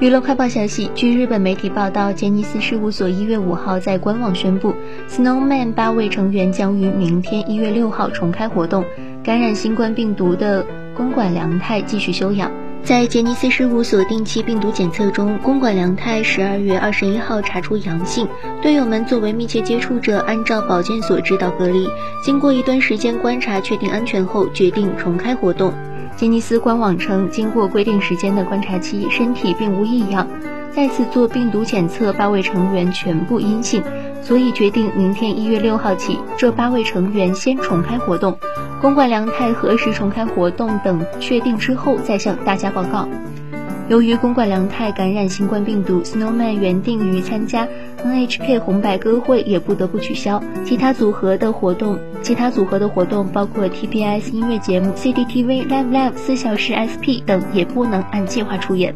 娱乐快报消息，据日本媒体报道，杰尼斯事务所一月五号在官网宣布，Snowman 八位成员将于明天一月六号重开活动。感染新冠病毒的公馆良太继续休养。在杰尼斯事务所定期病毒检测中，公馆良太十二月二十一号查出阳性，队友们作为密切接触者，按照保健所指导隔离。经过一段时间观察，确定安全后，决定重开活动。杰尼斯官网称，经过规定时间的观察期，身体并无异样。再次做病毒检测，八位成员全部阴性，所以决定明天一月六号起，这八位成员先重开活动。公馆良太何时重开活动等确定之后，再向大家报告。由于公馆良太感染新冠病毒，Snowman 原定于参加 NHK 红白歌会也不得不取消。其他组合的活动，其他组合的活动包括 TBS 音乐节目、CCTV Live Live 四小时 SP 等，也不能按计划出演。